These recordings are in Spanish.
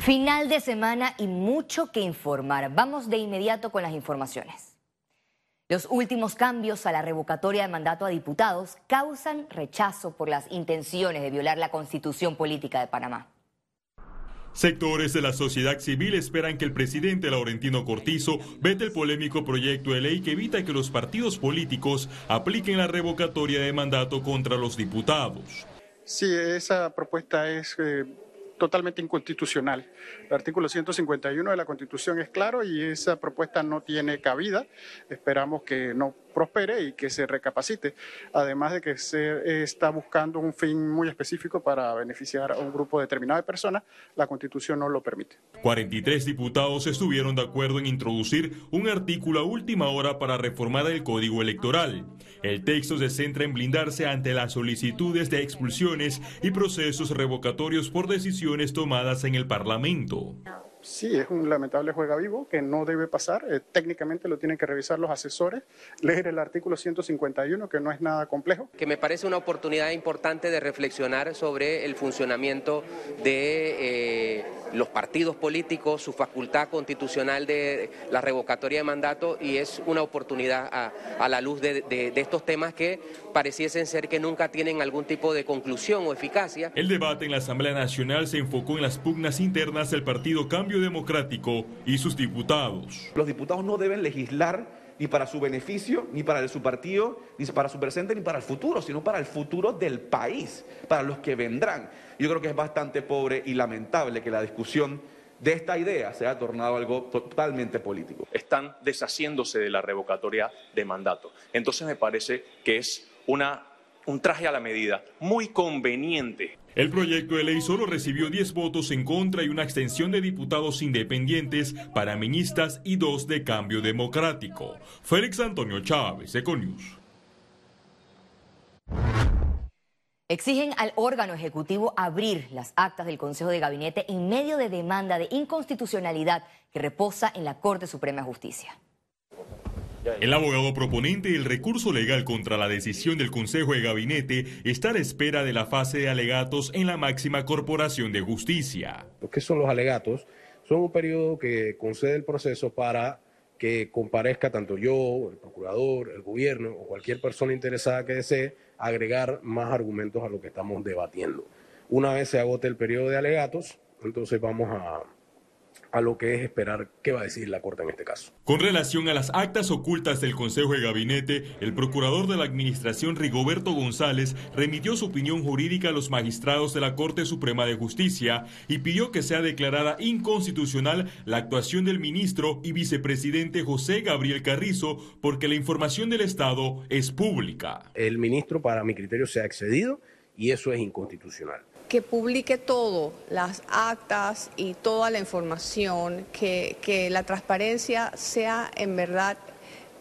Final de semana y mucho que informar. Vamos de inmediato con las informaciones. Los últimos cambios a la revocatoria de mandato a diputados causan rechazo por las intenciones de violar la constitución política de Panamá. Sectores de la sociedad civil esperan que el presidente Laurentino Cortizo vete el polémico proyecto de ley que evita que los partidos políticos apliquen la revocatoria de mandato contra los diputados. Sí, esa propuesta es eh, totalmente inconstitucional. El artículo 151 de la Constitución es claro y esa propuesta no tiene cabida. Esperamos que no prospere y que se recapacite, además de que se está buscando un fin muy específico para beneficiar a un grupo determinado de personas, la Constitución no lo permite. 43 diputados estuvieron de acuerdo en introducir un artículo a última hora para reformar el Código Electoral. El texto se centra en blindarse ante las solicitudes de expulsiones y procesos revocatorios por decisiones tomadas en el Parlamento sí, es un lamentable juega vivo que no debe pasar. Eh, técnicamente lo tienen que revisar los asesores, leer el artículo 151, que no es nada complejo. Que me parece una oportunidad importante de reflexionar sobre el funcionamiento de eh, los partidos políticos, su facultad constitucional de la revocatoria de mandato y es una oportunidad a, la luz de, de estos temas que pareciesen ser que nunca tienen algún tipo de conclusión o eficacia. El debate en la Asamblea Nacional se enfocó en las pugnas internas del Partido Cambio Democrático y sus diputados. Los diputados no deben legislar ni para su beneficio, ni para su partido, ni para su presente, ni para el futuro, sino para el futuro del país, para los que vendrán. Yo creo que es bastante pobre y lamentable que la discusión de esta idea se haya tornado algo totalmente político. Están deshaciéndose de la revocatoria de mandato. Entonces me parece que es una, un traje a la medida muy conveniente. El proyecto de ley solo recibió 10 votos en contra y una extensión de diputados independientes, panameñistas y dos de cambio democrático. Félix Antonio Chávez, Econius. Exigen al órgano ejecutivo abrir las actas del Consejo de Gabinete en medio de demanda de inconstitucionalidad que reposa en la Corte Suprema de Justicia. El abogado proponente del recurso legal contra la decisión del Consejo de Gabinete está a la espera de la fase de alegatos en la máxima corporación de justicia. ¿Qué son los alegatos? Son un periodo que concede el proceso para que comparezca tanto yo, el procurador, el gobierno o cualquier persona interesada que desee agregar más argumentos a lo que estamos debatiendo. Una vez se agote el periodo de alegatos, entonces vamos a, a lo que es esperar qué va a decir la Corte en este caso. Con relación a las actas ocultas del Consejo de Gabinete, el procurador de la Administración Rigoberto González remitió su opinión jurídica a los magistrados de la Corte Suprema de Justicia y pidió que sea declarada inconstitucional la actuación del ministro y vicepresidente José Gabriel Carrizo porque la información del Estado es pública. El ministro, para mi criterio, se ha excedido y eso es inconstitucional que publique todo, las actas y toda la información, que, la transparencia sea en verdad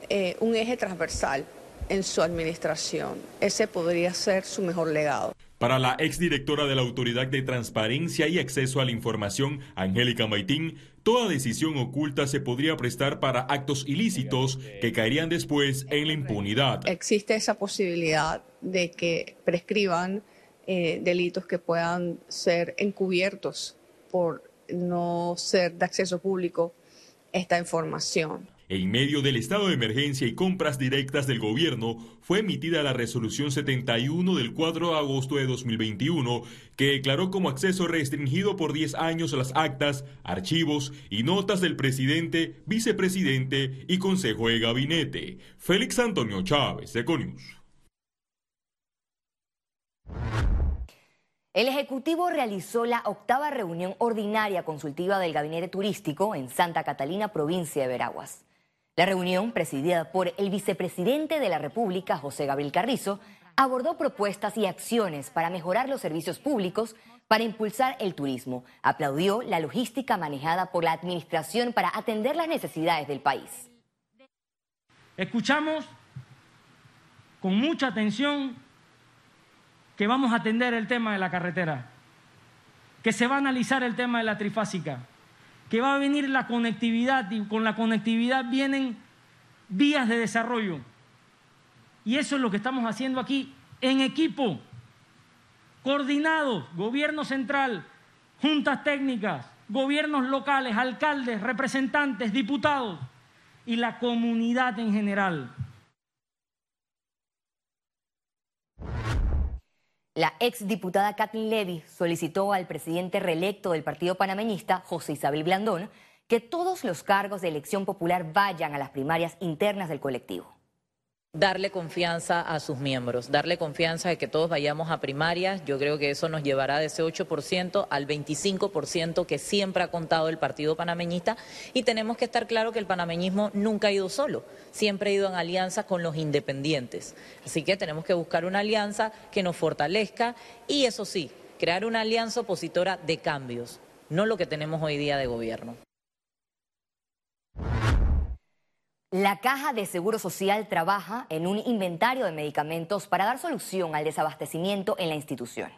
eh, un eje transversal en su administración. Ese podría ser su mejor legado. Para la exdirectora de la Autoridad de Transparencia y Acceso a la Información, Angélica Maitín, toda decisión oculta se podría prestar para actos ilícitos que caerían después en la impunidad. Existe esa posibilidad de que prescriban eh, delitos que puedan ser encubiertos por no ser de acceso público esta información. En medio del estado de emergencia y compras directas del gobierno, fue emitida la resolución 71 del 4 de agosto de 2021, que declaró como acceso restringido por 10 años las actas, archivos y notas del presidente, vicepresidente y consejo de gabinete. Félix Antonio Chávez, Econius. El Ejecutivo realizó la octava reunión ordinaria consultiva del Gabinete Turístico en Santa Catalina, provincia de Veraguas. La reunión, presidida por el vicepresidente de la República, José Gabriel Carrizo, abordó propuestas y acciones para mejorar los servicios públicos, para impulsar el turismo. Aplaudió la logística manejada por la Administración para atender las necesidades del país. Escuchamos con mucha atención que vamos a atender el tema de la carretera, que se va a analizar el tema de la trifásica, que va a venir la conectividad y con la conectividad vienen vías de desarrollo. Y eso es lo que estamos haciendo aquí en equipo, coordinado, gobierno central, juntas técnicas, gobiernos locales, alcaldes, representantes, diputados y la comunidad en general. La exdiputada Kathleen Levy solicitó al presidente reelecto del Partido Panameñista, José Isabel Blandón, que todos los cargos de elección popular vayan a las primarias internas del colectivo darle confianza a sus miembros, darle confianza de que todos vayamos a primarias. Yo creo que eso nos llevará de ese 8% al 25% que siempre ha contado el Partido Panameñista y tenemos que estar claro que el panameñismo nunca ha ido solo, siempre ha ido en alianza con los independientes. Así que tenemos que buscar una alianza que nos fortalezca y eso sí, crear una alianza opositora de cambios, no lo que tenemos hoy día de gobierno. La Caja de Seguro Social trabaja en un inventario de medicamentos para dar solución al desabastecimiento en la institución.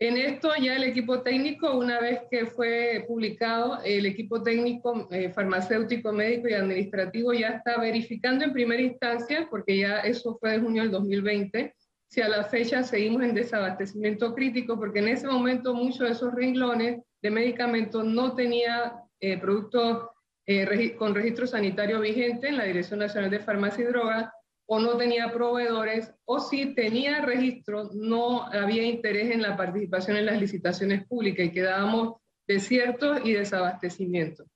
En esto ya el equipo técnico, una vez que fue publicado, el equipo técnico eh, farmacéutico, médico y administrativo ya está verificando en primera instancia, porque ya eso fue de junio del 2020, si a la fecha seguimos en desabastecimiento crítico, porque en ese momento muchos de esos renglones de medicamentos no tenía eh, productos eh, con registro sanitario vigente en la Dirección Nacional de Farmacia y Drogas, o no tenía proveedores, o si tenía registro, no había interés en la participación en las licitaciones públicas y quedábamos desiertos y desabastecimiento.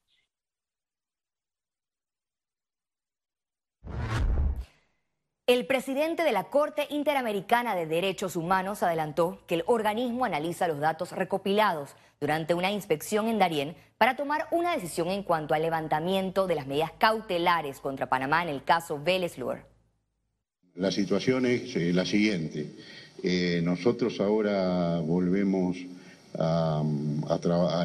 El presidente de la Corte Interamericana de Derechos Humanos adelantó que el organismo analiza los datos recopilados durante una inspección en Darién para tomar una decisión en cuanto al levantamiento de las medidas cautelares contra Panamá en el caso Vélez Lur. La situación es eh, la siguiente. Eh, nosotros ahora volvemos a,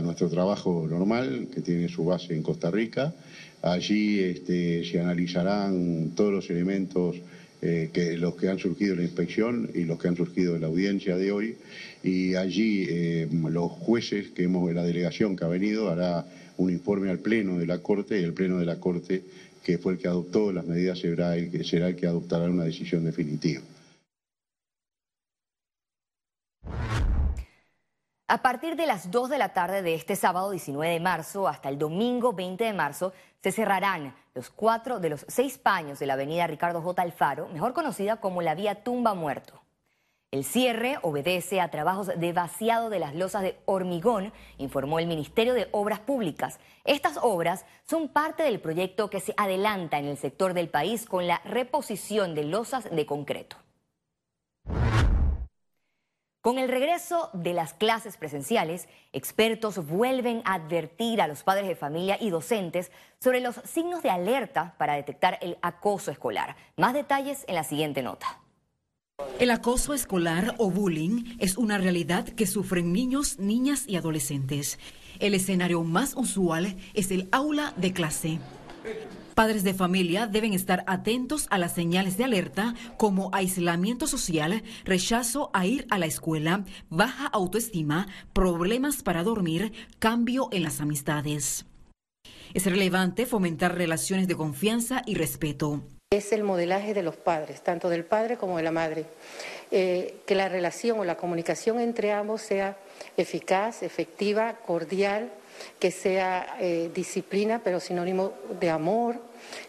nuestro trabajo normal, que tiene su base en Costa Rica. Allí este, se analizarán todos los elementos eh, que los que han surgido la inspección y los que han surgido la audiencia de hoy. Y allí eh, los jueces que hemos, la delegación que ha venido, hará un informe al Pleno de la Corte y el Pleno de la Corte, que fue el que adoptó las medidas, será el que, será el que adoptará una decisión definitiva. A partir de las 2 de la tarde de este sábado 19 de marzo hasta el domingo 20 de marzo se cerrarán los cuatro de los seis paños de la avenida Ricardo J. Alfaro, mejor conocida como la vía Tumba Muerto. El cierre obedece a trabajos de vaciado de las losas de hormigón, informó el Ministerio de Obras Públicas. Estas obras son parte del proyecto que se adelanta en el sector del país con la reposición de losas de concreto. Con el regreso de las clases presenciales, expertos vuelven a advertir a los padres de familia y docentes sobre los signos de alerta para detectar el acoso escolar. Más detalles en la siguiente nota. El acoso escolar o bullying es una realidad que sufren niños, niñas y adolescentes. El escenario más usual es el aula de clase. Padres de familia deben estar atentos a las señales de alerta como aislamiento social, rechazo a ir a la escuela, baja autoestima, problemas para dormir, cambio en las amistades. Es relevante fomentar relaciones de confianza y respeto. Es el modelaje de los padres, tanto del padre como de la madre. Eh, que la relación o la comunicación entre ambos sea eficaz, efectiva, cordial, que sea eh, disciplina, pero sinónimo de amor,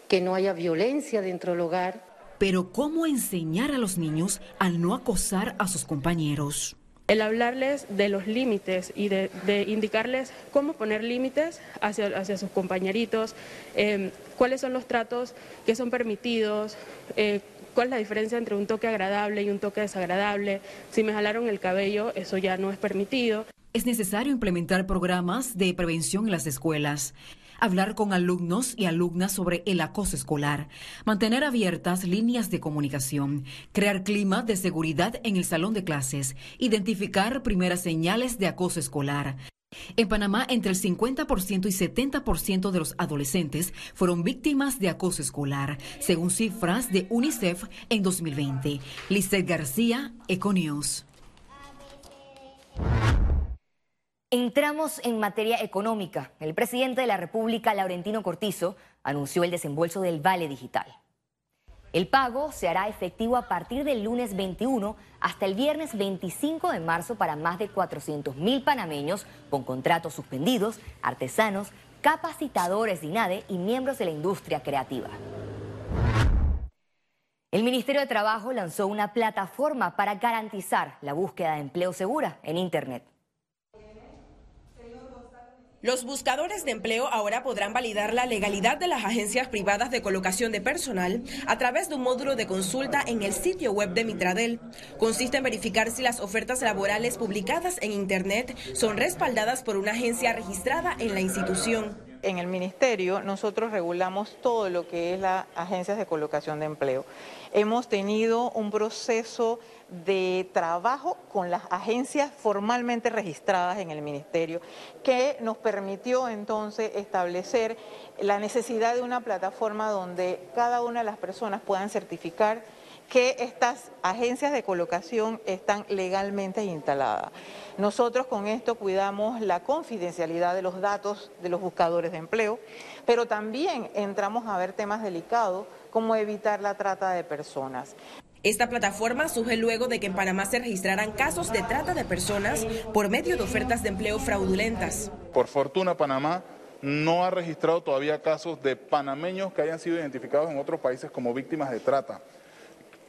que no haya violencia dentro del hogar. Pero ¿cómo enseñar a los niños a no acosar a sus compañeros? El hablarles de los límites y de, indicarles cómo poner límites hacia, sus compañeritos, em, cuáles son los tratos que son permitidos, eh, cuál es la diferencia entre un toque agradable y un toque desagradable. Si me jalaron el cabello, eso ya no es permitido. Es necesario implementar programas de prevención en las escuelas hablar con alumnos y alumnas sobre el acoso escolar, mantener abiertas líneas de comunicación, crear clima de seguridad en el salón de clases, identificar primeras señales de acoso escolar. En Panamá, entre el 50% y 70% de los adolescentes fueron víctimas de acoso escolar, según cifras de UNICEF en 2020. Lizeth García, Econews. Entramos en materia económica. El presidente de la República, Laurentino Cortizo, anunció el desembolso del Vale Digital. El pago se hará efectivo a partir del lunes 21 hasta el viernes 25 de marzo para más de 400.000 panameños con contratos suspendidos, artesanos, capacitadores de INADE y miembros de la industria creativa. El Ministerio de Trabajo lanzó una plataforma para garantizar la búsqueda de empleo segura en Internet. Los buscadores de empleo ahora podrán validar la legalidad de las agencias privadas de colocación de personal a través de un módulo de consulta en el sitio web de Mitradel. Consiste en verificar si las ofertas laborales publicadas en Internet son respaldadas por una agencia registrada en la institución. En el ministerio nosotros regulamos todo lo que es las agencias de colocación de empleo. Hemos tenido un proceso de trabajo con las agencias formalmente registradas en el Ministerio, que nos permitió entonces establecer la necesidad de una plataforma donde cada una de las personas puedan certificar que estas agencias de colocación están legalmente instaladas. Nosotros con esto cuidamos la confidencialidad de los datos de los buscadores de empleo, pero también entramos a ver temas delicados como evitar la trata de personas. Esta plataforma surge luego de que en Panamá se registraran casos de trata de personas por medio de ofertas de empleo fraudulentas. Por fortuna, Panamá no ha registrado todavía casos de panameños que hayan sido identificados en otros países como víctimas de trata.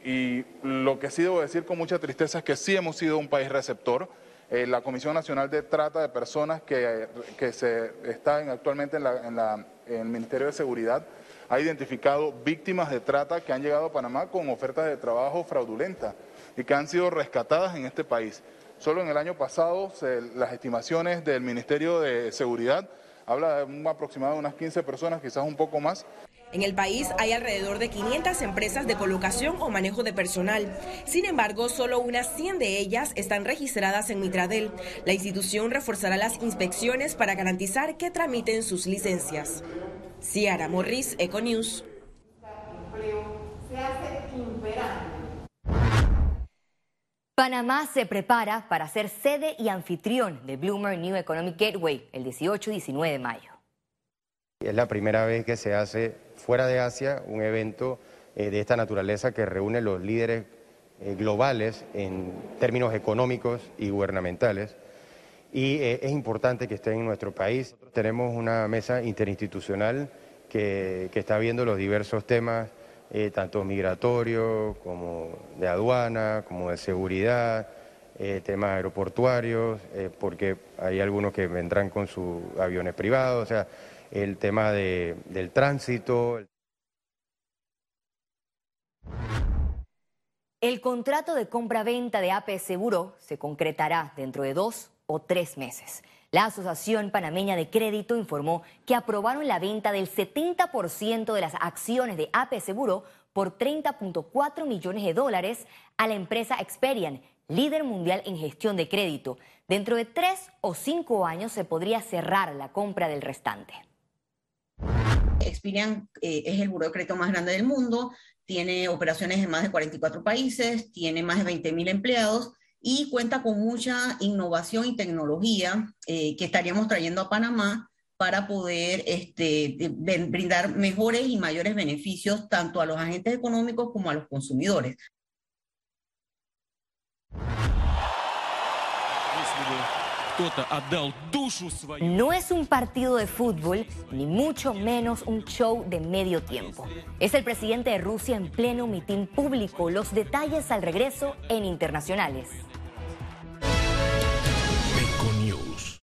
Y lo que sí debo decir con mucha tristeza es que sí hemos sido un país receptor. Eh, la Comisión Nacional de Trata de Personas que, que se está actualmente en, en el Ministerio de Seguridad ha identificado víctimas de trata que han llegado a Panamá con ofertas de trabajo fraudulentas y que han sido rescatadas en este país. Solo en el año pasado las estimaciones del Ministerio de Seguridad habla de un aproximado de unas 15 personas, quizás un poco más. En el país hay alrededor de 500 empresas de colocación o manejo de personal. Sin embargo, solo unas 100 de ellas están registradas en Mitradel. La institución reforzará las inspecciones para garantizar que tramiten sus licencias. Ciara Morris, Econews. Panamá se prepara para ser sede y anfitrión de Bloomer New Economic Gateway el 18 y 19 de mayo. Es la primera vez que se hace fuera de Asia un evento eh, de esta naturaleza que reúne los líderes eh, globales en términos económicos y gubernamentales y eh, es importante que estén en nuestro país. Tenemos una mesa interinstitucional que, está viendo los diversos temas, tanto migratorios como de aduana, como de seguridad, temas aeroportuarios, porque hay algunos que vendrán con sus aviones privados, o sea, el tema del tránsito. El contrato de compra-venta de AP Seguro se concretará dentro de dos o tres meses. La Asociación Panameña de Crédito informó que aprobaron la venta del 70% de las acciones de AP Seguro por 30.4 millones de dólares a la empresa Experian, líder mundial en gestión de crédito. Dentro de tres o cinco años se podría cerrar la compra del restante. Experian eh, es el crédito más grande del mundo, tiene operaciones en más de 44 países, tiene más de 20 mil empleados y cuenta con mucha innovación y tecnología eh, que estaríamos trayendo a Panamá para poder este, brindar mejores y mayores beneficios tanto a los agentes económicos como a los consumidores. No es un partido de fútbol, ni mucho menos un show de medio tiempo. Es el presidente de Rusia en pleno mitin público. Los detalles al regreso en Internacionales.